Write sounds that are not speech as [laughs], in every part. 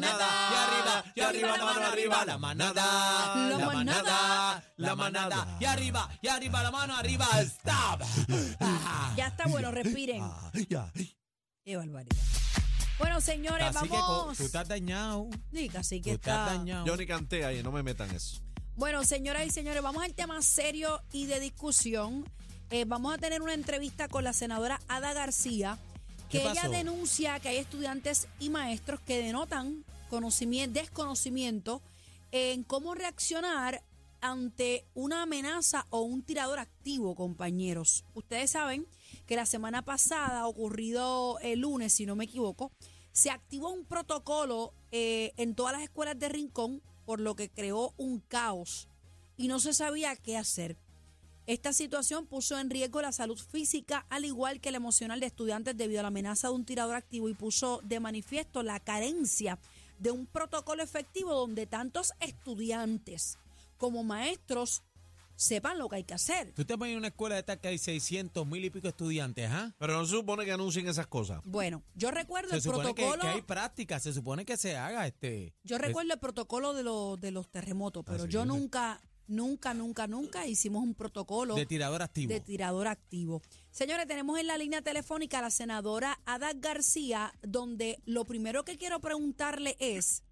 manada, y arriba, y arriba, la mano arriba, la manada, La manada. la manada, y arriba, y arriba, la [laughs] mano arriba, stop. Ya está bueno, respiren. Ah, ya. Qué barbaridad. Bueno, señores, Así que co- vamos. tú estás dañado, Sí, casi que tú estás está. dañado. Yo ni canté ahí, no me metan eso. Bueno, señoras y señores, vamos al tema serio y de discusión. Eh, vamos a tener una entrevista con la senadora Ada García, que ¿Qué ella denuncia que hay estudiantes y maestros que denotan conocimiento, desconocimiento en cómo reaccionar ante una amenaza o un tirador activo, compañeros. Ustedes saben que la semana pasada, ocurrido el lunes, si no me equivoco, se activó un protocolo eh, en todas las escuelas de Rincón, por lo que creó un caos y no se sabía qué hacer. Esta situación puso en riesgo la salud física, al igual que la emocional de estudiantes debido a la amenaza de un tirador activo y puso de manifiesto la carencia de un protocolo efectivo donde tantos estudiantes como maestros sepan lo que hay que hacer. Tú te pones en una escuela de esta que hay 600 mil y pico estudiantes, ¿ah? Pero no se supone que anuncien esas cosas. Bueno, yo recuerdo Se el supone que, protocolo. que hay práctica, se supone que se haga este. Yo recuerdo el protocolo de los de los terremotos, pero sí, yo nunca, nunca, nunca, nunca hicimos un protocolo de tirador activo. de tirador activo. Señores, tenemos en la línea telefónica a la senadora Ada García, donde lo primero que quiero preguntarle es,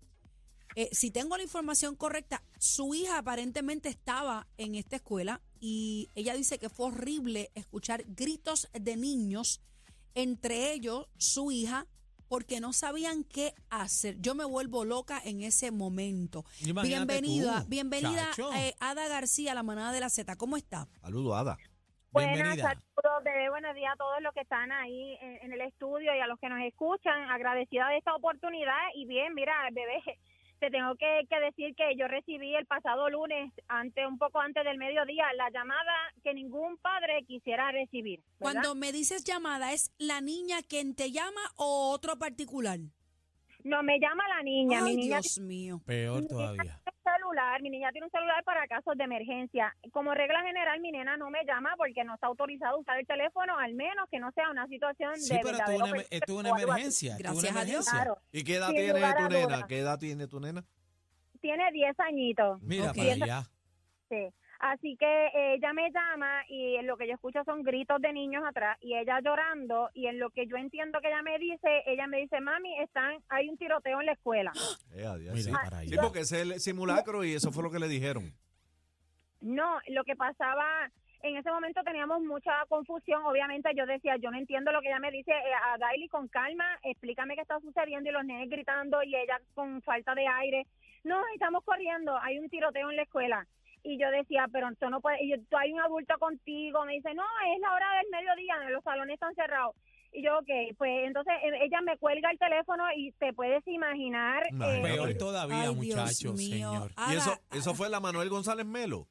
eh, si tengo la información correcta, su hija aparentemente estaba en esta escuela y ella dice que fue horrible escuchar gritos de niños, entre ellos su hija, porque no sabían qué hacer. Yo me vuelvo loca en ese momento. Imagínate bienvenida, tú, bienvenida eh, Ada García, la manada de la Z. ¿Cómo está? Saludo, Ada. Buenas, Bienvenida. saludos, bebé. Buenos días a todos los que están ahí en, en el estudio y a los que nos escuchan. Agradecida de esta oportunidad. Y bien, mira, bebé, te tengo que, que decir que yo recibí el pasado lunes, ante un poco antes del mediodía, la llamada que ningún padre quisiera recibir. ¿verdad? Cuando me dices llamada, ¿es la niña quien te llama o otro particular? No, me llama la niña. Ay, mi niña Dios mío. Peor todavía. Celular, mi niña tiene un celular para casos de emergencia. Como regla general, mi nena no me llama porque no está autorizado a usar el teléfono, al menos que no sea una situación Sí, de pero estuvo verdadero una, estuvo una emergencia. estuvo una Gracias a Dios. emergencia. Claro, ¿Y qué edad Sin tiene tu nena? ¿Qué edad tiene tu nena? tiene 10 añitos. Mira Ok. para allá. Sí. Así que eh, ella me llama y lo que yo escucho son gritos de niños atrás y ella llorando y en lo que yo entiendo que ella me dice, ella me dice, mami, están, hay un tiroteo en la escuela. [gasps] Eh, adiós, Mira sí. para Sí, allá. porque ese es el simulacro y eso fue lo que le dijeron. No, lo que pasaba, en ese momento teníamos mucha confusión, obviamente yo decía, yo no entiendo lo que ella me dice, eh, a Daily con calma, explícame qué está sucediendo y los nenes gritando y ella con falta de aire. No, estamos corriendo, hay un tiroteo en la escuela. Y yo decía, pero tú no puedes, y yo, tú hay un adulto contigo, me dice, no, es la hora del mediodía, los salones están cerrados. Y yo, ok, pues entonces eh, ella me cuelga el teléfono y te puedes imaginar. Eh, Peor todavía, Ay, muchachos, señor. ¿Y eso, eso fue la Manuel González Melo?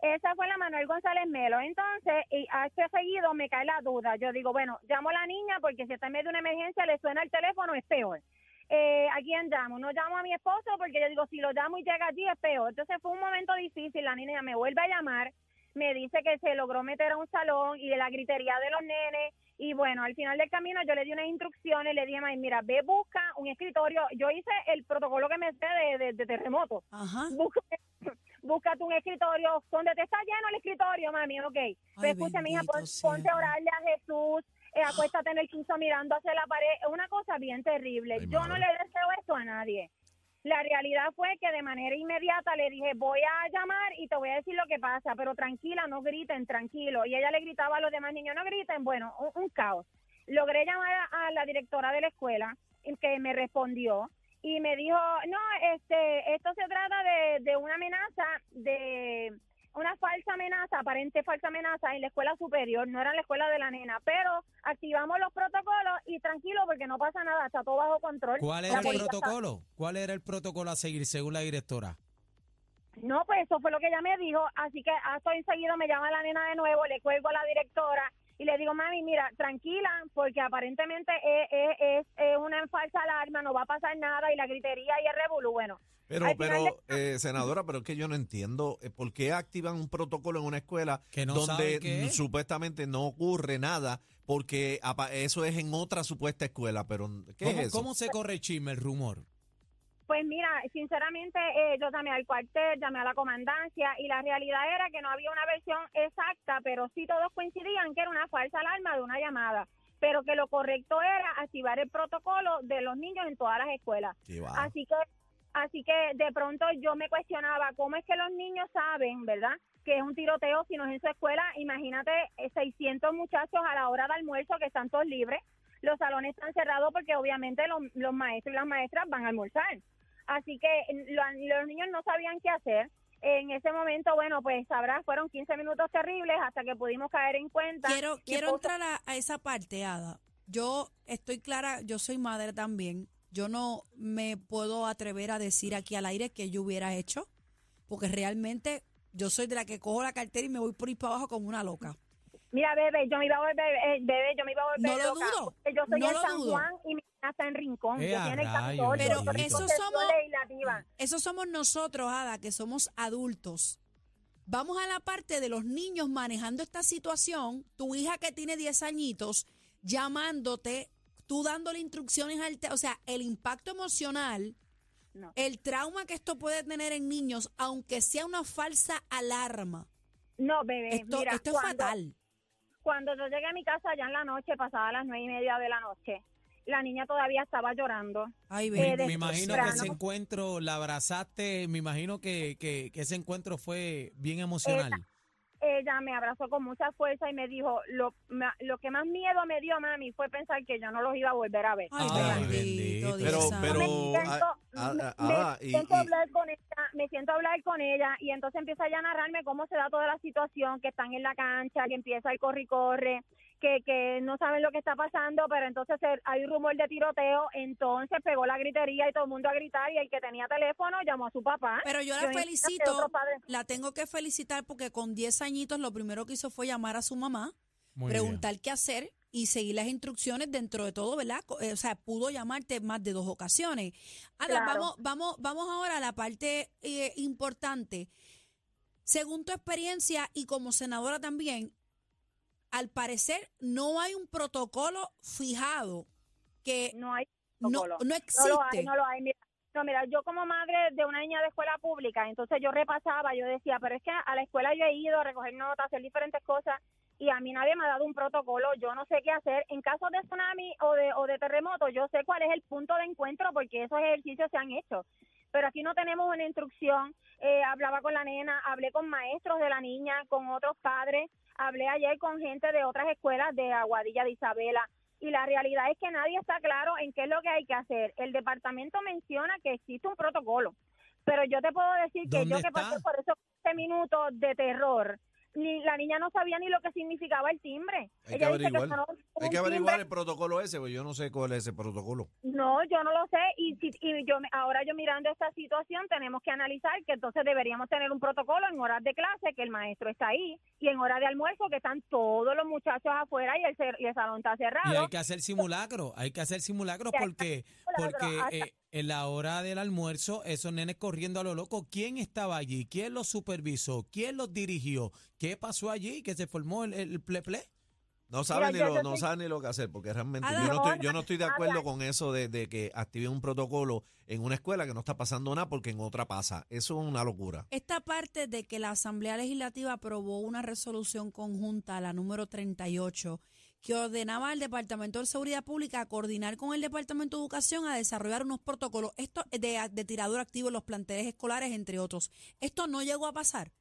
Esa fue la Manuel González Melo. Entonces, y a este seguido me cae la duda. Yo digo, bueno, llamo a la niña porque si está en medio de una emergencia, le suena el teléfono, es peor. Eh, ¿A quién llamo? No llamo a mi esposo porque yo digo, si lo llamo y llega allí, es peor. Entonces fue un momento difícil. La niña me vuelve a llamar, me dice que se logró meter a un salón y de la gritería de los nenes. Y bueno, al final del camino yo le di unas instrucciones, le dije, "May, mira, ve, busca un escritorio. Yo hice el protocolo que me sé de, de- de terremoto Ajá. busca, [laughs] búscate un escritorio donde te está lleno el escritorio, mami, ok. Pues escucha, mija, pon- ponte a orarle a Jesús, eh, acuéstate en el piso mirando hacia la pared. Es una cosa bien terrible. Ay, Yo no le deseo esto a nadie. La realidad fue que de manera inmediata le dije, voy a llamar y te voy a decir lo que pasa, pero tranquila, no griten, tranquilo. Y ella le gritaba a los demás niños, no griten, bueno, un, un caos. Logré llamar a, a la directora de la escuela, que me respondió, y me dijo, no, este, esto se trata de, de una amenaza, de una falsa amenaza, aparente falsa amenaza en la escuela superior, no era en la escuela de la nena, pero activamos los protocolos y tranquilo porque no pasa nada, está todo bajo control. ¿Cuál era el está- protocolo? ¿Cuál era el protocolo a seguir según la directora? No, pues eso fue lo que ella me dijo, así que hasta enseguida me llama la nena de nuevo, le cuelgo a la directora y le digo, mami, mira, tranquila, porque aparentemente es, es- es- es una falsa alarma, no va a pasar nada y la gritería y el revolú, bueno. Pero, pero, eh, senadora, pero es que yo no entiendo eh, por qué activan un protocolo en una escuela Que no donde supuestamente no ocurre nada, porque apa- eso es en otra supuesta escuela, pero ¿qué ¿Cómo, es eso? cómo se corre el chisme, el rumor? Pues mira, sinceramente eh, yo llamé al cuartel, llamé a la comandancia y la realidad era que no había una versión exacta, pero sí todos coincidían que era una falsa alarma de una llamada, pero que lo correcto era activar el protocolo de los niños en todas las escuelas. Sí, wow. Así que, así que de pronto yo me cuestionaba cómo es que los niños saben, ¿verdad? Que es un tiroteo si no es en su escuela. Imagínate eh, 600 muchachos a la hora de almuerzo que están todos libres. Los salones están cerrados porque obviamente los, los maestros y las maestras van a almorzar. Así que lo- los niños no sabían qué hacer. En ese momento, bueno, pues sabrás, fueron 15 minutos terribles hasta que pudimos caer en cuenta. Quiero, quiero esposo- entrar a, a esa parte, Ada. Yo estoy clara, yo soy madre también. Yo no me puedo atrever a decir aquí al aire que yo hubiera hecho, porque realmente yo soy de la que cojo la cartera y me voy por ir para abajo como una loca. Mira, bebé, yo me iba a volver, eh, bebé, yo me iba a volver No lo dudo, Yo soy no San dudo. Juan y mi hija está en Rincón, Eh, que a tiene el Capitolio. Pero esos concesión somos-. Eso somos nosotros, Ada, que somos adultos. Vamos a la parte de los niños manejando esta situación. Tu hija que tiene 10 añitos llamándote, tú dándole instrucciones al... te- o sea, el impacto emocional, No. el trauma que esto puede tener en niños, aunque sea una falsa alarma. No, bebé, Esto, mira, esto es cuando, fatal. cuando yo llegué a mi casa ya en la noche, pasada las nueve y media de la noche, la niña todavía estaba llorando. Ay, Eh, Me, me imagino que ese encuentro la abrazaste, me imagino que, que, que ese encuentro fue bien emocional. Ella me abrazó con mucha fuerza y me dijo, lo, ma- lo que más miedo me dio, mami, fue pensar que yo no los iba a volver a ver. Ay, Ay, bendito, Pero, pero, me siento, a- a- me- a- me hablar con ella, me siento a hablar con ella y entonces empieza ella a narrarme cómo se da toda la situación, que están en la cancha, que empieza el corre y corre, que, que no saben lo que está pasando, pero entonces hay un rumor de tiroteo, entonces pegó la gritería y todo el mundo a gritar y el que tenía teléfono llamó a su papá. Pero yo la que felicito, la tengo que felicitar porque con 10 añitos lo primero que hizo fue llamar a su mamá, Muy preguntar qué hacer y seguir las instrucciones dentro de todo, ¿verdad? Eh, O sea, pudo llamarte más de dos ocasiones. Ahora, Claro. vamos, vamos, vamos ahora a la parte eh, importante. Según tu experiencia y como senadora también, al parecer no hay un protocolo fijado que No hay no, protocolo. no No existe. lo hay, no lo hay. Mira, no, mira, yo como madre de una niña de escuela pública, entonces yo repasaba, yo decía, pero es que a la escuela yo he ido a recoger notas, hacer diferentes cosas y a mí nadie me ha dado un protocolo, yo no sé qué hacer. En caso de tsunami o de, o de terremoto, yo sé cuál es el punto de encuentro porque esos ejercicios se han hecho. Pero aquí no tenemos una instrucción. Eh, hablaba con la nena, hablé con maestros de la niña, con otros padres, hablé ayer con gente de otras escuelas de Aguadilla de Isabela y la realidad es que nadie está claro en qué es lo que hay que hacer. El departamento menciona que existe un protocolo, pero yo te puedo decir que ¿Dónde yo que pasé por esos 15 minutos de terror, ni la niña no sabía ni lo que significaba el timbre. Hay que Ella dice averiguar. sonó Hay que averiguar timbre. el protocolo ese, pues yo no sé cuál es ese protocolo. No, yo no lo sé y, si, y yo me- ahora yo mirando esta situación tenemos que analizar que entonces deberíamos tener un protocolo en horas de clase que el maestro está ahí y en hora de almuerzo que están todos los muchachos afuera y el, cer- y el salón está Y cerrado. hay que hacer simulacro, hay que hacer simulacro Y hay que porque, simulacro, porque hasta- eh, en la hora del almuerzo, esos nenes corriendo a lo loco, ¿quién estaba allí? ¿Quién los supervisó? ¿Quién los dirigió? ¿Qué pasó allí? ¿Que se formó el, el ple ple? No saben, ni lo, no saben ni lo que hacer, porque realmente yo no, estoy, yo no estoy de acuerdo con eso de, de que activen un protocolo en una escuela que no está pasando nada porque en otra pasa. Eso es una locura. Esta parte de que la Asamblea Legislativa aprobó una resolución conjunta, la número 38, que ordenaba al Departamento de Seguridad Pública a coordinar con el Departamento de Educación a desarrollar unos protocolos esto de, de tirador activo en los planteles escolares, entre otros. ¿Esto no llegó a pasar?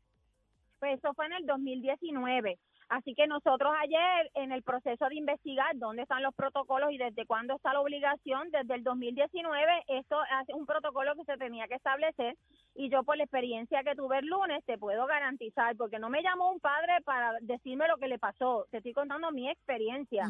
Pues eso fue en el 2019. Así que nosotros ayer, en el proceso de investigar dónde están los protocolos y desde cuándo está la obligación, desde el 2019, esto es un protocolo que se tenía que establecer. Y yo por la experiencia que tuve el lunes te puedo garantizar, porque no me llamó un padre para decirme lo que le pasó, te estoy contando mi experiencia.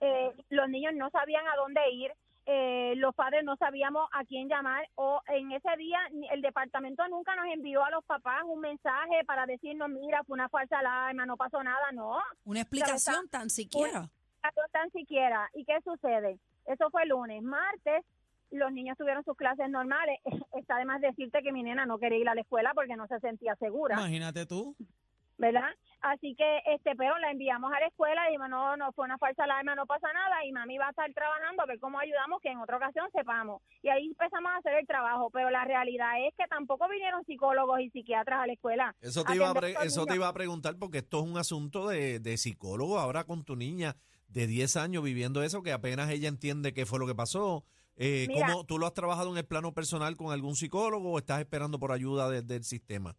Eh, los niños no sabían a dónde ir, eh, los padres no sabíamos a quién llamar o en ese día ni- el departamento nunca nos envió a los papás un mensaje para decirnos, mira, fue una falsa alarma, no pasó nada, no, Una explicación tan siquiera. no tan siquiera. ¿Y qué sucede? Eso fue lunes. Martes, los niños tuvieron sus clases normales. [laughs] Está de más decirte que mi nena no quería ir a la escuela porque no se sentía segura. Imagínate tú. ¿Verdad? Así que, este, pero la enviamos a la escuela y dijimos, no, no fue una falsa alarma, no pasa nada y mami va a estar trabajando a ver cómo ayudamos que en otra ocasión sepamos. Y ahí empezamos a hacer el trabajo, pero la realidad es que tampoco vinieron psicólogos y psiquiatras a la escuela. Eso te, iba a, pre- eso te iba a preguntar porque esto es un asunto de, de psicólogo ahora con tu niña de 10 años viviendo eso que apenas ella entiende qué fue lo que pasó. Eh, Mira. ¿cómo, ¿Tú lo has trabajado en el plano personal con algún psicólogo o estás esperando por ayuda de- del sistema?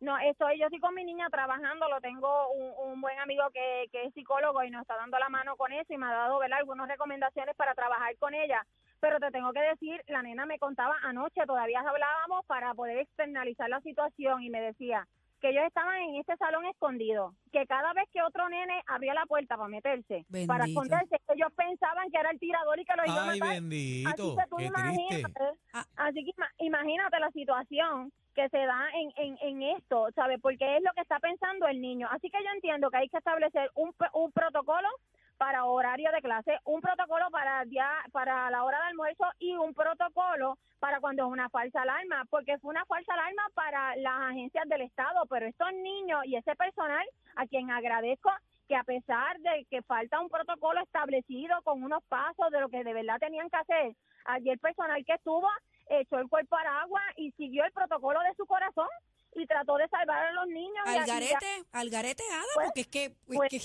No, estoy, yo estoy con mi niña trabajando, lo tengo un, un buen amigo que, que es psicólogo y nos está dando la mano con eso y me ha dado ¿verdad? algunas recomendaciones para trabajar con ella. Pero te tengo que decir, la nena me contaba anoche, todavía hablábamos para poder externalizar la situación y me decía que ellos estaban en este salón escondido, que cada vez que otro nene abría la puerta para meterse, para esconderse, ellos pensaban que era el tirador y que los iba a Ay, matar. bendito, Así que tú imagínate, Ah. así que ima- imagínate la situación que se da en, en, en esto, ¿sabes? Porque es lo que está pensando el niño. Así que yo entiendo que hay que establecer un, un protocolo para horario de clase, un protocolo para día, para la hora de almuerzo y un protocolo para cuando es una falsa alarma, porque fue una falsa alarma para las agencias del Estado, pero estos niños y ese personal a quien agradezco que a pesar de que falta un protocolo establecido con unos pasos de lo que de verdad tenían que hacer, allí el personal que estuvo echó el cuerpo al agua y siguió el protocolo de su corazón y trató de salvar a los niños. y a- y a- Algarete, Algarete, Ada, Pues, porque es que, es pues, que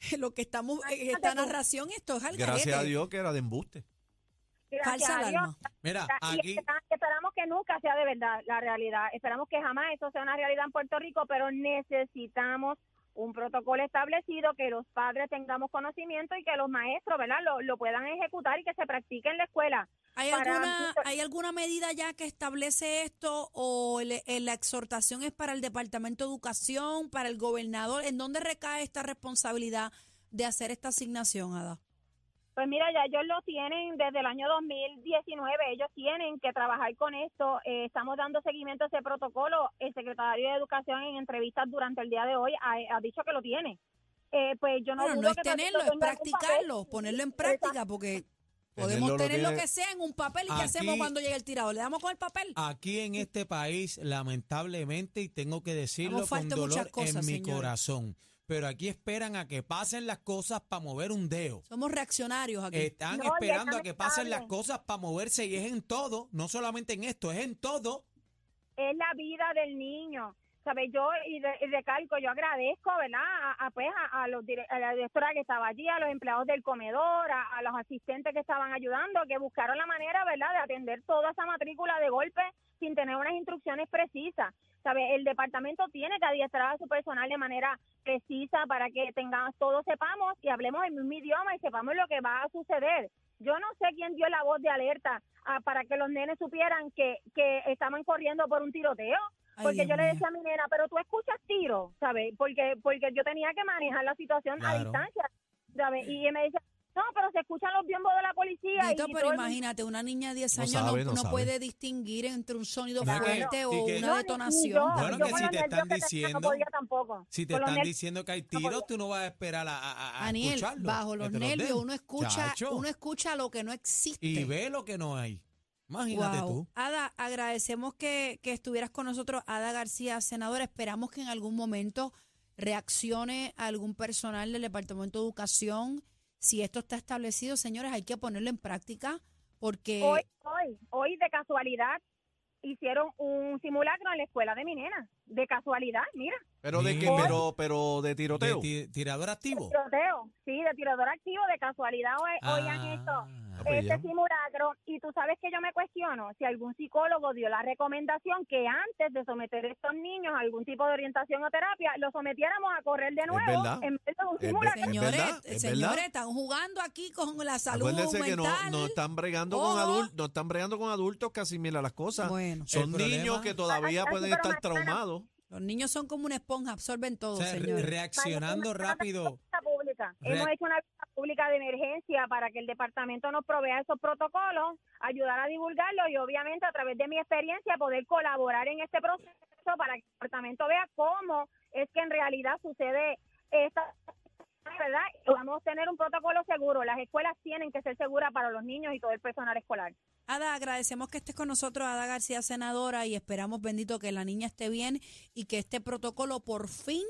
[laughs] lo que estamos, en imagínate esta narración, esto es Algarete. Gracias a Dios que era de embuste. gracias Falsa a Dios, alarma. Mira, aquí, espera- esperamos que nunca sea de verdad la realidad. Esperamos que jamás eso sea una realidad en Puerto Rico, pero necesitamos un protocolo establecido, que los padres tengamos conocimiento y que los maestros, ¿verdad?, lo, lo puedan ejecutar y que se practique en la escuela. ¿Hay alguna, ¿Hay alguna medida ya que establece esto o el- el- la exhortación es para el Departamento de Educación, para el gobernador? ¿En dónde recae esta responsabilidad de hacer esta asignación, Ada? Pues mira, ya ellos lo tienen desde el año 2019, ellos tienen que trabajar con esto. Eh, estamos dando seguimiento a ese protocolo. El secretario de Educación en entrevistas durante el día de hoy ha, ha dicho que lo tiene. Eh, pues yo no Bueno, no es que tenerlo, lo es practicarlo, ponerlo en práctica, porque podemos tener lo que sea en un papel y ¿qué hacemos cuando llegue el tirador? ¿Le damos con el papel? aquí en este país, lamentablemente, y tengo que decirlo con faltan dolor muchas cosas, en mi corazón, pero aquí esperan a que pasen las cosas para mover un dedo. Somos reaccionarios aquí. Están No, esperando a que pasen las cosas para moverse y es en todo, no solamente en esto, es en todo. es la vida del niño. ¿Sabes? Yo, y, de, y recalco, yo agradezco, ¿verdad? A, a, pues, a, a los a la directora que estaba allí, a los empleados del comedor, a, a los asistentes que estaban ayudando, que buscaron la manera, ¿verdad?, de atender toda esa matrícula de golpe sin tener unas instrucciones precisas. ¿Sabes? El departamento tiene que adiestrar a su personal de manera precisa para que tengamos, todos sepamos y hablemos el mismo idioma y sepamos lo que va a suceder. Yo no sé quién dio la voz de alerta ah, para que los nenes supieran que, que estaban corriendo por un tiroteo. Porque yo le decía a mi nena, pero tú escuchas tiro, ¿sabes? Porque porque yo tenía que manejar la situación a distancia, ¿sabes? Y me dice, no, pero se escuchan los biombos de la policía. Dito, y pero imagínate, una niña de 10 No años sabe, no, no no sabe. puede distinguir entre un sonido fuerte o que- una detonación. yo, Bueno, yo que si te están diciendo- No podía tampoco. Si te Con están diciendo que hay tiros, tú no vas a esperar a, a- a- a Aniel, escucharlo. bajo los nervios uno escucha, Chacho. uno escucha lo que no existe. Y ve lo que no hay. Imagínate Wow. tú. Ada, agradecemos que, que estuvieras con nosotros. Ada García, senadora, esperamos que en algún momento reaccione algún personal del Departamento de Educación. Si esto está establecido, señores, hay que ponerlo en práctica porque... Hoy, hoy, hoy de casualidad hicieron un simulacro en la escuela de mi nena. De casualidad, mira. Pero de qué, pero, pero de De tiroteo. ti- tirador activo. Tiroteo, sí, de tirador activo, de casualidad hoy, hoy han hecho Ah, pues este ya. simulacro y tú sabes que yo me cuestiono si algún psicólogo dio la recomendación que antes de someter a estos niños a algún tipo de orientación o terapia, los sometiéramos a correr de nuevo verdad. en vez de un simulacro. Señores, es señores, verdad. están jugando aquí con la salud Acuérdense que no, mental. no están bregando con adultos, no están bregando con adultos que asimilan las cosas. Bueno, Son niños que todavía pueden estar traumados. Los niños son como una esponja, absorben todo, o sea, reaccionando rápido. pública. Hemos hecho una vista pública de emergencia para que el departamento nos provea esos protocolos, ayudar a divulgarlo y obviamente a través de mi experiencia poder colaborar en este proceso para que el departamento vea cómo es que en realidad sucede esta ¿verdad? Y Vamos a tener un protocolo seguro. Las escuelas tienen que ser seguras para los niños y todo el personal escolar. Ada, agradecemos que estés con nosotros, Ada García, senadora, y esperamos, bendito, que la niña esté bien y que este protocolo por fin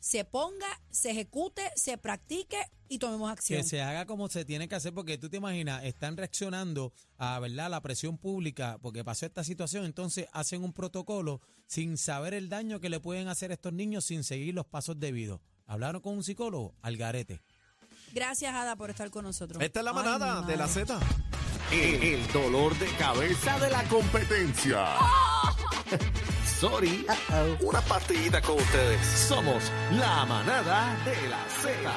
se ponga, se ejecute, se practique y tomemos acción. Que se haga como se tiene que hacer, porque tú te imaginas, están reaccionando a verdad la presión pública, porque pasó esta situación, entonces hacen un protocolo sin saber el daño que le pueden hacer a estos niños sin seguir los pasos debidos. Hablaron con un psicólogo, Algarete. Gracias, Ada, por estar con nosotros. Esta es la manada de la. Z. El, el dolor de cabeza de la competencia. [laughs] Sorry. Una partidita con ustedes. Somos la manada de la Z.